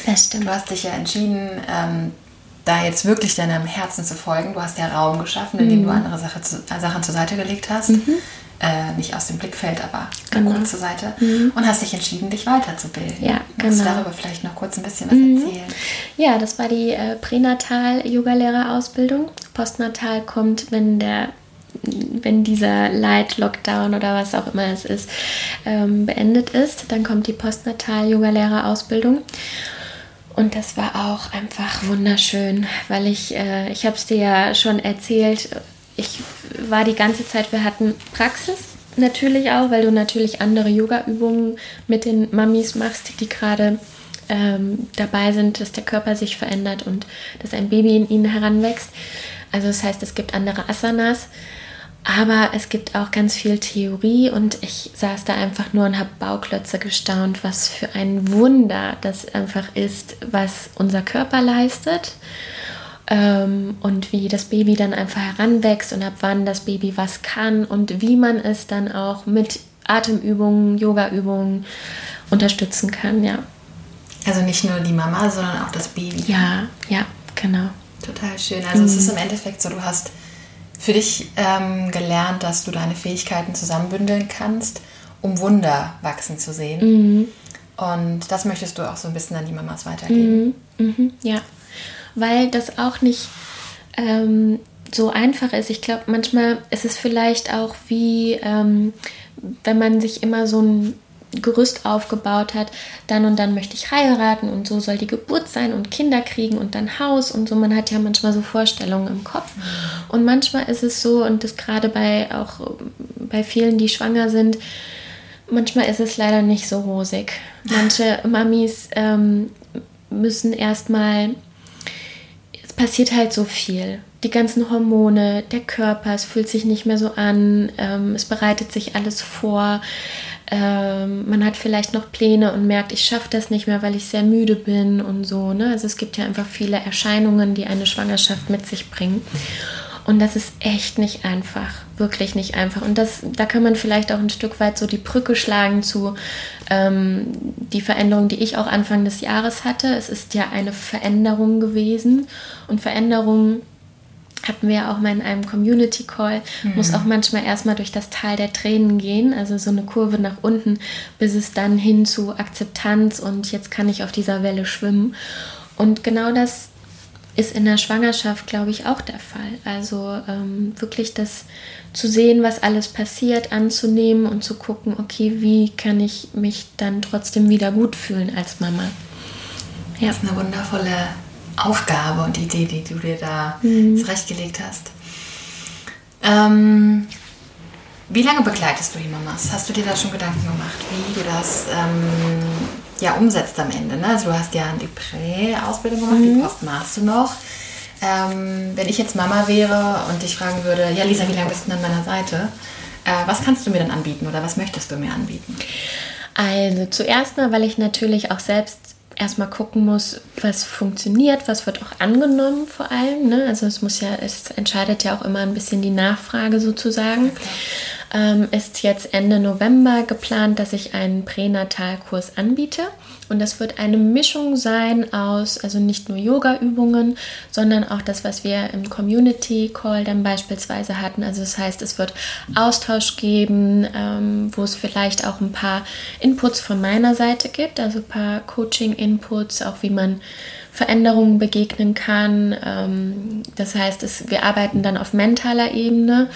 Das stimmt. Du hast dich ja entschieden, ähm, da jetzt wirklich deinem Herzen zu folgen. Du hast ja Raum geschaffen, indem mhm. du andere Sache zu, Sachen zur Seite gelegt hast. Mhm. Äh, nicht aus dem Blickfeld, aber genau. kurz zur Seite. Mhm. Und hast dich entschieden, dich weiterzubilden. Ja, Kannst genau. du darüber vielleicht noch kurz ein bisschen was mhm. erzählen? Ja, das war die äh, Pränatal-Yoga-Lehrerausbildung. Postnatal kommt, wenn der wenn dieser Light-Lockdown oder was auch immer es ist, ähm, beendet ist, dann kommt die Postnatal-Yoga-Lehrerausbildung. Und das war auch einfach wunderschön, weil ich, äh, ich habe es dir ja schon erzählt, ich war die ganze Zeit, wir hatten Praxis natürlich auch, weil du natürlich andere Yoga-Übungen mit den Mamis machst, die gerade ähm, dabei sind, dass der Körper sich verändert und dass ein Baby in ihnen heranwächst. Also das heißt, es gibt andere Asanas, aber es gibt auch ganz viel Theorie und ich saß da einfach nur und habe Bauklötze gestaunt, was für ein Wunder das einfach ist, was unser Körper leistet ähm, und wie das Baby dann einfach heranwächst und ab wann das Baby was kann und wie man es dann auch mit Atemübungen, Yogaübungen unterstützen kann, ja. Also nicht nur die Mama, sondern auch das Baby. Ja, ja, genau. Total schön. Also mhm. es ist im Endeffekt so, du hast für dich ähm, gelernt, dass du deine Fähigkeiten zusammenbündeln kannst, um Wunder wachsen zu sehen. Mhm. Und das möchtest du auch so ein bisschen an die Mamas weitergeben. Mhm. mhm. Ja, weil das auch nicht ähm, so einfach ist. Ich glaube, manchmal ist es vielleicht auch wie, ähm, wenn man sich immer so ein Gerüst aufgebaut hat, dann und dann möchte ich heiraten und so soll die Geburt sein und Kinder kriegen und dann Haus und so. Man hat ja manchmal so Vorstellungen im Kopf. Und manchmal ist es so, und das gerade bei auch bei vielen, die schwanger sind, manchmal ist es leider nicht so rosig. Manche Mamis ähm, müssen erstmal passiert halt so viel. Die ganzen Hormone, der Körper, es fühlt sich nicht mehr so an, ähm, es bereitet sich alles vor. Ähm, man hat vielleicht noch Pläne und merkt, ich schaffe das nicht mehr, weil ich sehr müde bin und so. Ne? Also es gibt ja einfach viele Erscheinungen, die eine Schwangerschaft mit sich bringen. Und das ist echt nicht einfach, wirklich nicht einfach. Und das, da kann man vielleicht auch ein Stück weit so die Brücke schlagen zu ähm, die Veränderung, die ich auch Anfang des Jahres hatte. Es ist ja eine Veränderung gewesen und Veränderung hatten wir ja auch mal in einem Community Call, mhm. muss auch manchmal erstmal durch das Tal der Tränen gehen, also so eine Kurve nach unten, bis es dann hin zu Akzeptanz und jetzt kann ich auf dieser Welle schwimmen. Und genau das ist in der Schwangerschaft, glaube ich, auch der Fall. Also ähm, wirklich das zu sehen, was alles passiert, anzunehmen und zu gucken, okay, wie kann ich mich dann trotzdem wieder gut fühlen als Mama. Ja. Das ist eine wundervolle Aufgabe und Idee, die du dir da mhm. zurechtgelegt hast. Ähm, wie lange begleitest du die Mamas? Hast du dir da schon Gedanken gemacht, wie du das ähm, ja umsetzt am Ende. Ne? Also du hast ja die Prä-Ausbildung gemacht, mhm. die Post machst du noch. Ähm, wenn ich jetzt Mama wäre und dich fragen würde, ja Lisa, wie lange bist du an meiner Seite? Äh, was kannst du mir dann anbieten oder was möchtest du mir anbieten? Also zuerst mal, weil ich natürlich auch selbst erstmal gucken muss, was funktioniert, was wird auch angenommen vor allem. Ne? Also es muss ja, es entscheidet ja auch immer ein bisschen die Nachfrage sozusagen. Ähm, ist jetzt Ende November geplant, dass ich einen Pränatalkurs anbiete. Und das wird eine Mischung sein aus, also nicht nur Yoga-Übungen, sondern auch das, was wir im Community Call dann beispielsweise hatten. Also das heißt, es wird Austausch geben, ähm, wo es vielleicht auch ein paar Inputs von meiner Seite gibt, also ein paar Coaching-Inputs, auch wie man Veränderungen begegnen kann. Ähm, das heißt, es, wir arbeiten dann auf mentaler Ebene.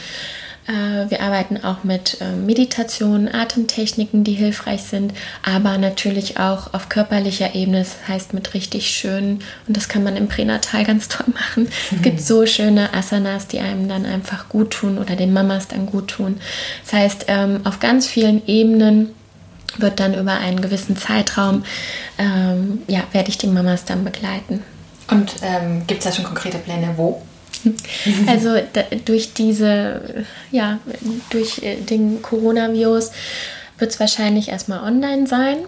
Äh, wir arbeiten auch mit ähm, Meditationen, Atemtechniken, die hilfreich sind, aber natürlich auch auf körperlicher Ebene, das heißt mit richtig schönen, und das kann man im Pränatal ganz toll machen. Es gibt so schöne Asanas, die einem dann einfach gut tun oder den Mamas dann gut tun. Das heißt, ähm, auf ganz vielen Ebenen wird dann über einen gewissen Zeitraum, ähm, ja, werde ich die Mamas dann begleiten. Und ähm, gibt es da schon konkrete Pläne, wo? Also da, durch diese, ja, durch äh, den Coronavirus wird es wahrscheinlich erstmal online sein.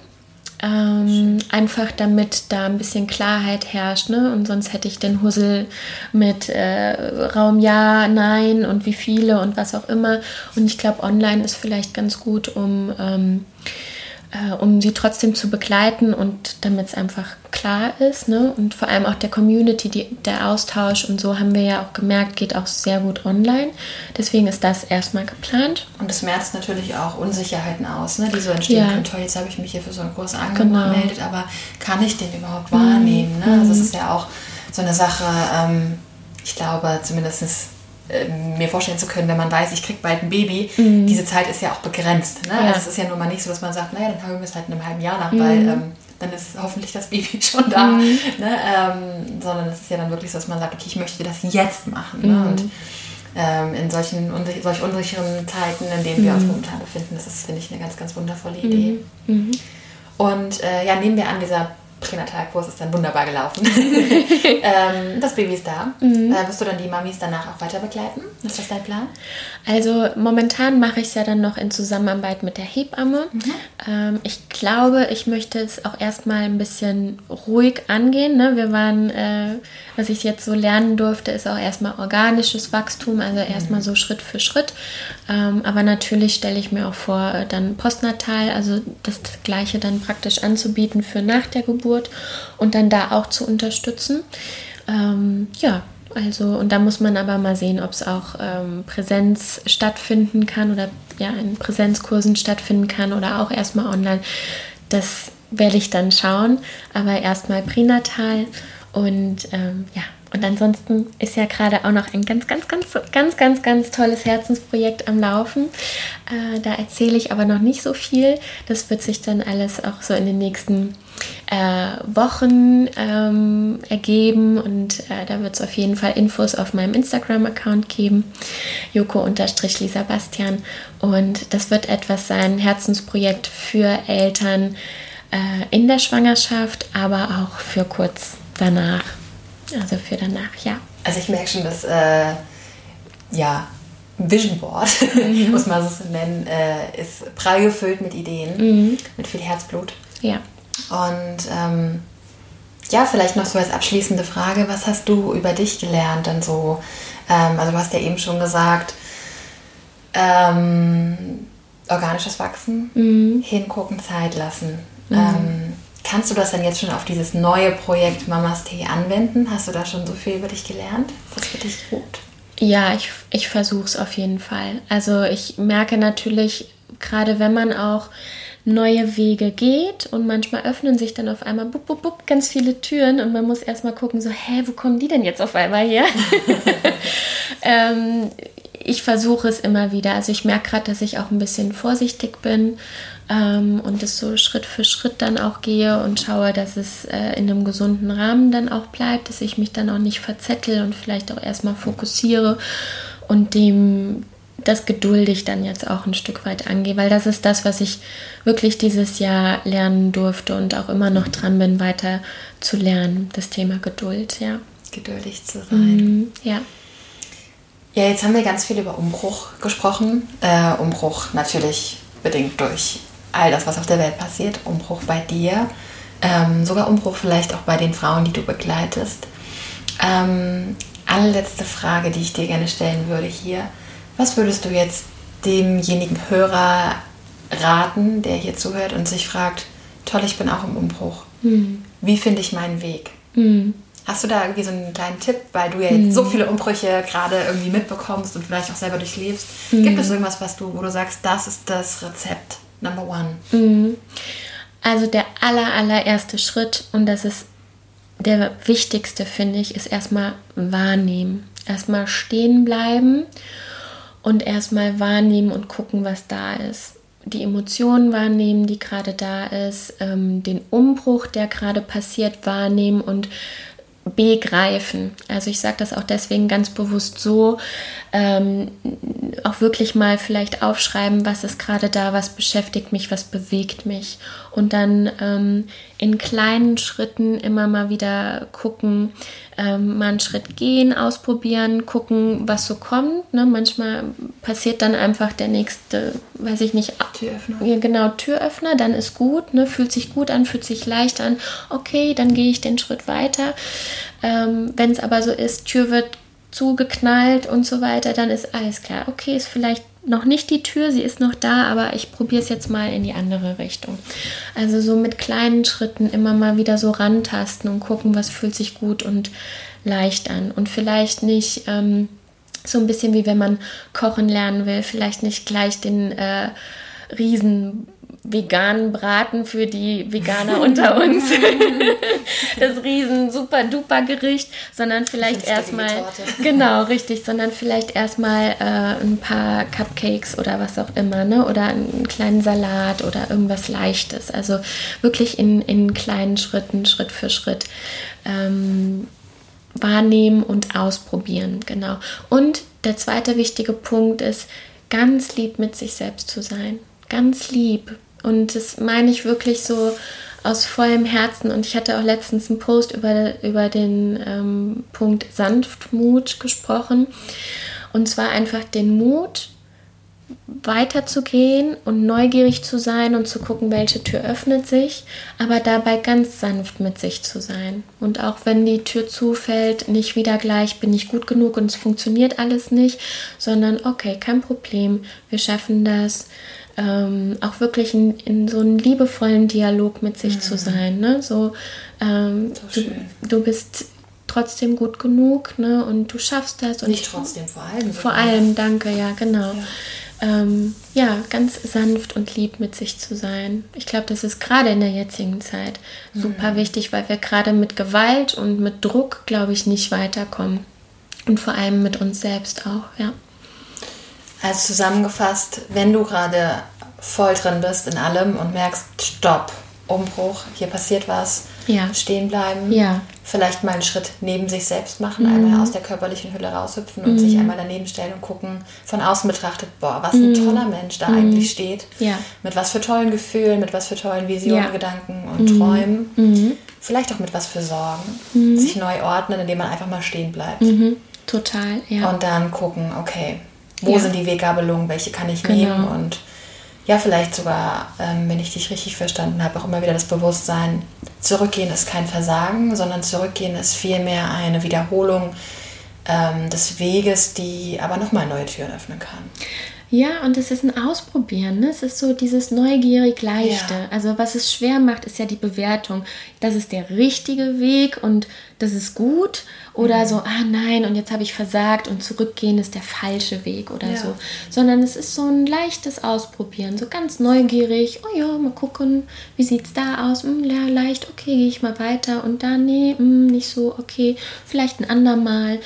Ähm, einfach damit da ein bisschen Klarheit herrscht, ne? Und sonst hätte ich den Hussel mit äh, Raum ja, nein und wie viele und was auch immer. Und ich glaube, online ist vielleicht ganz gut, um ähm, äh, um sie trotzdem zu begleiten und damit es einfach klar ist. Ne? Und vor allem auch der Community, die, der Austausch und so haben wir ja auch gemerkt, geht auch sehr gut online. Deswegen ist das erstmal geplant. Und es merzt natürlich auch Unsicherheiten aus, ne? die so entstehen ja. können. Toll, jetzt habe ich mich hier für so einen Kurs angemeldet, genau. aber kann ich den überhaupt wahrnehmen? Ne? Also es mhm. ist ja auch so eine Sache, ähm, ich glaube zumindest mir vorstellen zu können, wenn man weiß, ich kriege bald ein Baby, mhm. diese Zeit ist ja auch begrenzt. Ne? Ja. Also es ist ja nun mal nicht so, dass man sagt, naja, dann haben wir es halt in einem halben Jahr nach, mhm. weil ähm, dann ist hoffentlich das Baby schon da. Mhm. Ne? Ähm, sondern es ist ja dann wirklich so, dass man sagt, okay, ich möchte das jetzt machen. Ne? Mhm. Und ähm, in solchen solch unsicheren Zeiten, in denen wir uns mhm. momentan befinden, das ist, finde ich, eine ganz, ganz wundervolle Idee. Mhm. Und äh, ja, nehmen wir an dieser Pränatalkurs ist dann wunderbar gelaufen. ähm, das Baby ist da. Mhm. Äh, wirst du dann die Mamis danach auch weiter begleiten? Ist das dein Plan? Also momentan mache ich es ja dann noch in Zusammenarbeit mit der Hebamme. Mhm. Ähm, ich glaube, ich möchte es auch erstmal ein bisschen ruhig angehen. Ne? Wir waren, äh, was ich jetzt so lernen durfte, ist auch erstmal organisches Wachstum, also erstmal mhm. so Schritt für Schritt. Ähm, aber natürlich stelle ich mir auch vor, äh, dann postnatal, also das Gleiche dann praktisch anzubieten für nach der Geburt und dann da auch zu unterstützen. Ähm, ja, also, und da muss man aber mal sehen, ob es auch ähm, Präsenz stattfinden kann oder ja, in Präsenzkursen stattfinden kann oder auch erstmal online. Das werde ich dann schauen, aber erstmal pränatal und ähm, ja, und ansonsten ist ja gerade auch noch ein ganz, ganz, ganz, ganz, ganz, ganz tolles Herzensprojekt am Laufen. Äh, da erzähle ich aber noch nicht so viel. Das wird sich dann alles auch so in den nächsten äh, Wochen ähm, ergeben und äh, da wird es auf jeden Fall Infos auf meinem Instagram-Account geben, Joko-Lisa Bastian. Und das wird etwas sein, Herzensprojekt für Eltern äh, in der Schwangerschaft, aber auch für kurz danach. Also für danach, ja. Also ich merke schon, dass äh, ja, Vision Board, mhm. muss man so nennen, äh, ist prall gefüllt mit Ideen, mhm. mit viel Herzblut. Ja. Und ähm, ja, vielleicht noch so als abschließende Frage, was hast du über dich gelernt? Dann so, ähm, also du hast ja eben schon gesagt, ähm, organisches Wachsen, mhm. hingucken, Zeit lassen. Mhm. Kannst du das dann jetzt schon auf dieses neue Projekt Mamas Tee anwenden? Hast du da schon so viel über dich gelernt, was für dich gut? Ja, ich, ich versuche es auf jeden Fall. Also ich merke natürlich, gerade wenn man auch neue Wege geht und manchmal öffnen sich dann auf einmal bup, bup, bup, ganz viele Türen und man muss erstmal gucken, so, hä, wo kommen die denn jetzt auf einmal her? ähm, ich versuche es immer wieder. Also ich merke gerade, dass ich auch ein bisschen vorsichtig bin ähm, und es so Schritt für Schritt dann auch gehe und schaue, dass es äh, in einem gesunden Rahmen dann auch bleibt, dass ich mich dann auch nicht verzettel und vielleicht auch erstmal fokussiere und dem das geduldig dann jetzt auch ein Stück weit angehe, weil das ist das, was ich wirklich dieses Jahr lernen durfte und auch immer noch dran bin, weiter zu lernen, das Thema Geduld, ja. Geduldig zu sein. Mhm, ja. Ja, jetzt haben wir ganz viel über Umbruch gesprochen. Äh, Umbruch natürlich bedingt durch all das, was auf der Welt passiert. Umbruch bei dir. Ähm, sogar Umbruch vielleicht auch bei den Frauen, die du begleitest. Ähm, allerletzte Frage, die ich dir gerne stellen würde hier. Was würdest du jetzt demjenigen Hörer raten, der hier zuhört und sich fragt, toll, ich bin auch im Umbruch. Mhm. Wie finde ich meinen Weg? Mhm. Hast du da irgendwie so einen kleinen Tipp, weil du ja jetzt mhm. so viele Umbrüche gerade irgendwie mitbekommst und vielleicht auch selber durchlebst? Mhm. Gibt es irgendwas, was du, wo du sagst, das ist das Rezept Number One? Mhm. Also der aller, allererste Schritt, und das ist der wichtigste, finde ich, ist erstmal wahrnehmen. Erstmal stehen bleiben und erstmal wahrnehmen und gucken, was da ist die Emotionen wahrnehmen, die gerade da ist, ähm, den Umbruch, der gerade passiert, wahrnehmen und begreifen. Also ich sage das auch deswegen ganz bewusst so, ähm, auch wirklich mal vielleicht aufschreiben, was ist gerade da, was beschäftigt mich, was bewegt mich. Und dann ähm, in kleinen Schritten immer mal wieder gucken, ähm, mal einen Schritt gehen, ausprobieren, gucken, was so kommt. Ne? Manchmal passiert dann einfach der nächste, weiß ich nicht, Türöffner. Genau, Türöffner, dann ist gut, ne? fühlt sich gut an, fühlt sich leicht an. Okay, dann gehe ich den Schritt weiter. Ähm, Wenn es aber so ist, Tür wird zugeknallt und so weiter, dann ist alles klar. Okay, ist vielleicht noch nicht die Tür, sie ist noch da, aber ich probiere es jetzt mal in die andere Richtung. Also so mit kleinen Schritten immer mal wieder so rantasten und gucken, was fühlt sich gut und leicht an. Und vielleicht nicht ähm, so ein bisschen wie wenn man kochen lernen will, vielleicht nicht gleich den äh, riesen veganen Braten für die Veganer unter uns. das riesen super duper Gericht, sondern vielleicht erstmal genau richtig, sondern vielleicht erstmal äh, ein paar Cupcakes oder was auch immer, ne? Oder einen kleinen Salat oder irgendwas Leichtes. Also wirklich in, in kleinen Schritten, Schritt für Schritt. Ähm, wahrnehmen und ausprobieren, genau. Und der zweite wichtige Punkt ist, ganz lieb mit sich selbst zu sein. Ganz lieb. Und das meine ich wirklich so aus vollem Herzen. Und ich hatte auch letztens einen Post über, über den ähm, Punkt Sanftmut gesprochen. Und zwar einfach den Mut, weiterzugehen und neugierig zu sein und zu gucken, welche Tür öffnet sich, aber dabei ganz sanft mit sich zu sein. Und auch wenn die Tür zufällt, nicht wieder gleich, bin ich gut genug und es funktioniert alles nicht, sondern okay, kein Problem, wir schaffen das ähm, auch wirklich in, in, so einem liebevollen Dialog mit sich mhm. zu sein. Ne? So, ähm, so du, du, bist trotzdem gut genug ne? und du schaffst das. Und Nicht trotzdem, vor allem. Vor allem, danke, ja, genau. Ja. Ähm, ja, ganz sanft und lieb mit sich zu sein. Ich glaube, das ist gerade in der jetzigen Zeit super mhm. wichtig, weil wir gerade mit Gewalt und mit Druck, glaube ich, nicht weiterkommen. Und vor allem mit uns selbst auch, ja. Also zusammengefasst, wenn du gerade voll drin bist in allem und merkst, stopp, Umbruch, hier passiert was, ja. stehen bleiben, ja. vielleicht mal einen Schritt neben sich selbst machen, mhm. einmal aus der körperlichen Hülle raushüpfen und mhm. sich einmal daneben stellen und gucken, von außen betrachtet, boah, was ein mhm. toller Mensch da eigentlich steht, ja. mit was für tollen Gefühlen, mit was für tollen Visionen, Gedanken und mhm. Träumen, mhm. vielleicht auch mit was für Sorgen, mhm. sich neu ordnen, indem man einfach mal stehen bleibt. Total, ja. Und dann gucken, okay, wo sind die Weggabelungen, welche kann ich genau. nehmen und ja, vielleicht sogar, ähm, wenn ich dich richtig verstanden habe, auch immer wieder das Bewusstsein, zurückgehen ist kein Versagen, sondern zurückgehen ist vielmehr eine Wiederholung ähm, des Weges, die aber nochmal neue Türen öffnen kann. Ja, und es ist ein Ausprobieren. Ne? Es ist so dieses neugierig Leichte. Ja. Also was es schwer macht, ist ja die Bewertung. Das ist der richtige Weg und das ist gut. Oder mhm. so, ah nein, und jetzt habe ich versagt und zurückgehen ist der falsche Weg oder ja. so. Sondern es ist so ein leichtes Ausprobieren. So ganz neugierig. Oh ja, mal gucken, wie sieht es da aus? Hm, ja, leicht, okay, gehe ich mal weiter. Und da, nee, hm, nicht so, okay, vielleicht ein andermal.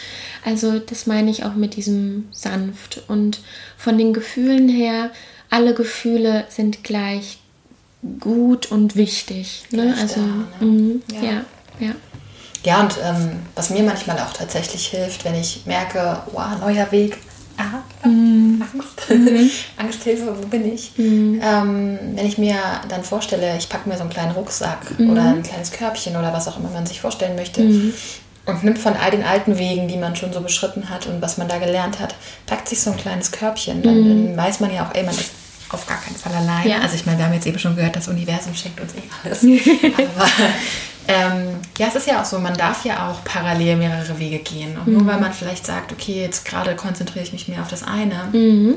Also das meine ich auch mit diesem sanft. Und von den Gefühlen her, alle Gefühle sind gleich gut und wichtig. Ne? Also, da, ne? Mh, ja. ja, ja. Ja, und ähm, was mir manchmal auch tatsächlich hilft, wenn ich merke, wow, neuer Weg, ah, mm. Angst, mhm. Angsthilfe, wo bin ich? Mm. Ähm, wenn ich mir dann vorstelle, ich packe mir so einen kleinen Rucksack mm. oder ein kleines Körbchen oder was auch immer man sich vorstellen möchte, mhm. und nimmt von all den alten Wegen, die man schon so beschritten hat und was man da gelernt hat, packt sich so ein kleines Körbchen. Dann, mhm. dann weiß man ja auch, ey, man ist auf gar keinen Fall allein. Ja. Also ich meine, wir haben jetzt eben schon gehört, das Universum schenkt uns eh alles. Aber ähm, ja, es ist ja auch so, man darf ja auch parallel mehrere Wege gehen. Und mhm. nur weil man vielleicht sagt, okay, jetzt gerade konzentriere ich mich mehr auf das eine, mhm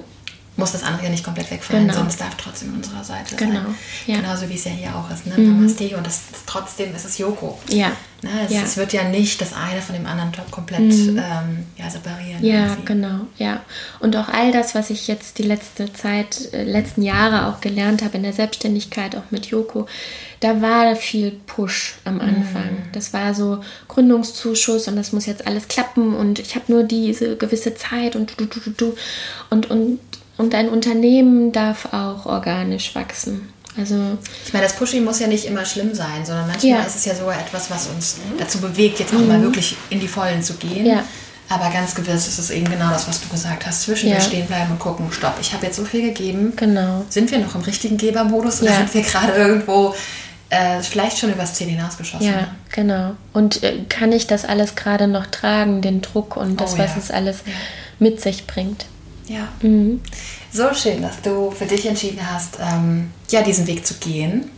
muss das andere ja nicht komplett wegfallen, genau. sondern darf trotzdem unserer Seite genau. sein. Ja. Genauso wie es ja hier auch ist. Ne? Mhm. Namaste und das, das, trotzdem ist es Yoko. Ja. Ne? Es, ja. es, wird ja nicht das eine von dem anderen komplett mhm. ähm, ja, separieren. Ja, irgendwie. genau. Ja. Und auch all das, was ich jetzt die letzte Zeit, äh, letzten Jahre auch gelernt habe in der Selbstständigkeit, auch mit Yoko, da war viel Push am Anfang. Mhm. Das war so Gründungszuschuss und das muss jetzt alles klappen und ich habe nur diese gewisse Zeit und du, du, du, du. Und, und und ein Unternehmen darf auch organisch wachsen. Also ich meine, das Pushing muss ja nicht immer schlimm sein, sondern manchmal ja. ist es ja sogar etwas, was uns dazu bewegt, jetzt auch mhm. mal wirklich in die Vollen zu gehen. Ja. Aber ganz gewiss ist es eben genau das, was du gesagt hast. Zwischen ja. stehen bleiben und gucken, stopp, ich habe jetzt so viel gegeben. Genau. Sind wir noch im richtigen Gebermodus oder sind wir gerade irgendwo äh, vielleicht schon übers Ziel hinausgeschossen? Ja, genau. Und äh, kann ich das alles gerade noch tragen, den Druck und das, oh, was es alles mit sich bringt? Ja. Mhm. So schön, dass du für dich entschieden hast, ähm, ja, diesen Weg zu gehen.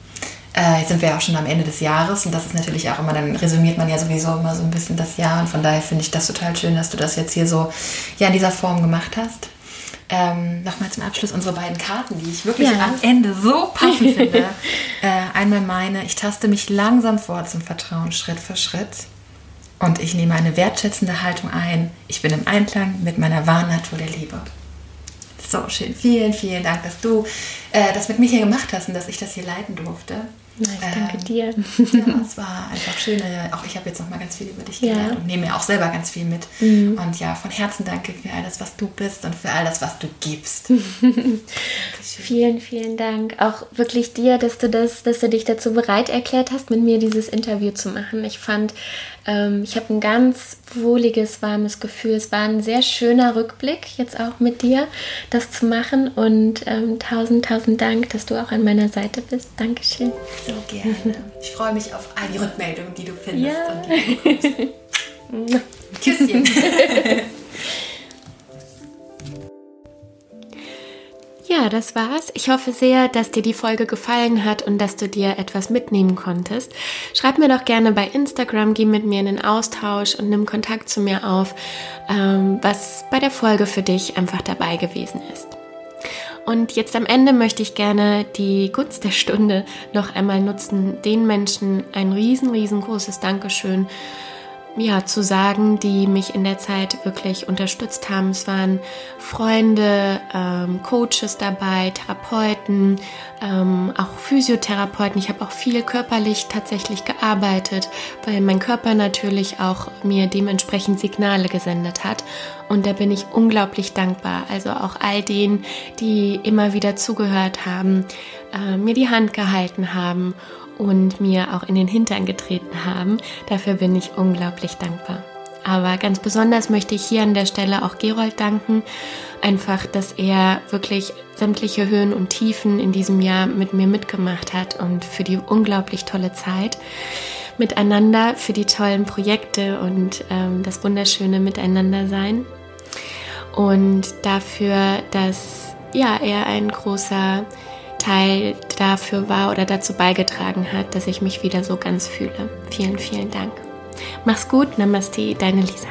Äh, jetzt sind wir auch schon am Ende des Jahres und das ist natürlich auch immer, dann resümiert man ja sowieso immer so ein bisschen das Jahr und von daher finde ich das total schön, dass du das jetzt hier so ja, in dieser Form gemacht hast. Ähm, Nochmal zum Abschluss unsere beiden Karten, die ich wirklich ja. am Ende so passend finde. Äh, einmal meine, ich taste mich langsam vor zum Vertrauen, Schritt für Schritt. Und ich nehme eine wertschätzende Haltung ein. Ich bin im Einklang mit meiner wahren Natur der Liebe. So schön. Vielen, vielen Dank, dass du äh, das mit mir hier gemacht hast und dass ich das hier leiten durfte. Na, ich danke ähm, dir. Ja, es war einfach schön. Auch ich habe jetzt noch mal ganz viel über dich gelernt ja. und nehme mir auch selber ganz viel mit. Mhm. Und ja, von Herzen danke für alles, was du bist und für alles, was du gibst. vielen, vielen Dank. Auch wirklich dir, dass du das, dass du dich dazu bereit erklärt hast, mit mir dieses Interview zu machen. Ich fand, ähm, ich habe ein ganz wohliges, warmes Gefühl. Es war ein sehr schöner Rückblick, jetzt auch mit dir, das zu machen. Und ähm, tausend, tausend Dank, dass du auch an meiner Seite bist. Dankeschön. So gerne. Ich freue mich auf all die Rückmeldungen, die du findest ja. und die du Küsschen. Ja, das war's. Ich hoffe sehr, dass dir die Folge gefallen hat und dass du dir etwas mitnehmen konntest. Schreib mir doch gerne bei Instagram, geh mit mir in den Austausch und nimm Kontakt zu mir auf, ähm, was bei der Folge für dich einfach dabei gewesen ist. Und jetzt am Ende möchte ich gerne die Gunst der Stunde noch einmal nutzen, den Menschen ein riesen, riesengroßes Dankeschön ja, zu sagen, die mich in der Zeit wirklich unterstützt haben. Es waren Freunde, ähm, Coaches dabei, Therapeuten, ähm, auch Physiotherapeuten. Ich habe auch viel körperlich tatsächlich gearbeitet, weil mein Körper natürlich auch mir dementsprechend Signale gesendet hat. Und da bin ich unglaublich dankbar. Also auch all denen, die immer wieder zugehört haben, äh, mir die Hand gehalten haben und mir auch in den Hintern getreten haben. Dafür bin ich unglaublich dankbar. Aber ganz besonders möchte ich hier an der Stelle auch Gerold danken. Einfach, dass er wirklich sämtliche Höhen und Tiefen in diesem Jahr mit mir mitgemacht hat und für die unglaublich tolle Zeit miteinander, für die tollen Projekte und ähm, das wunderschöne Miteinandersein. Und dafür, dass ja, er ein großer Teil dafür war oder dazu beigetragen hat, dass ich mich wieder so ganz fühle. Vielen, vielen Dank. Mach's gut, Namaste, deine Lisa.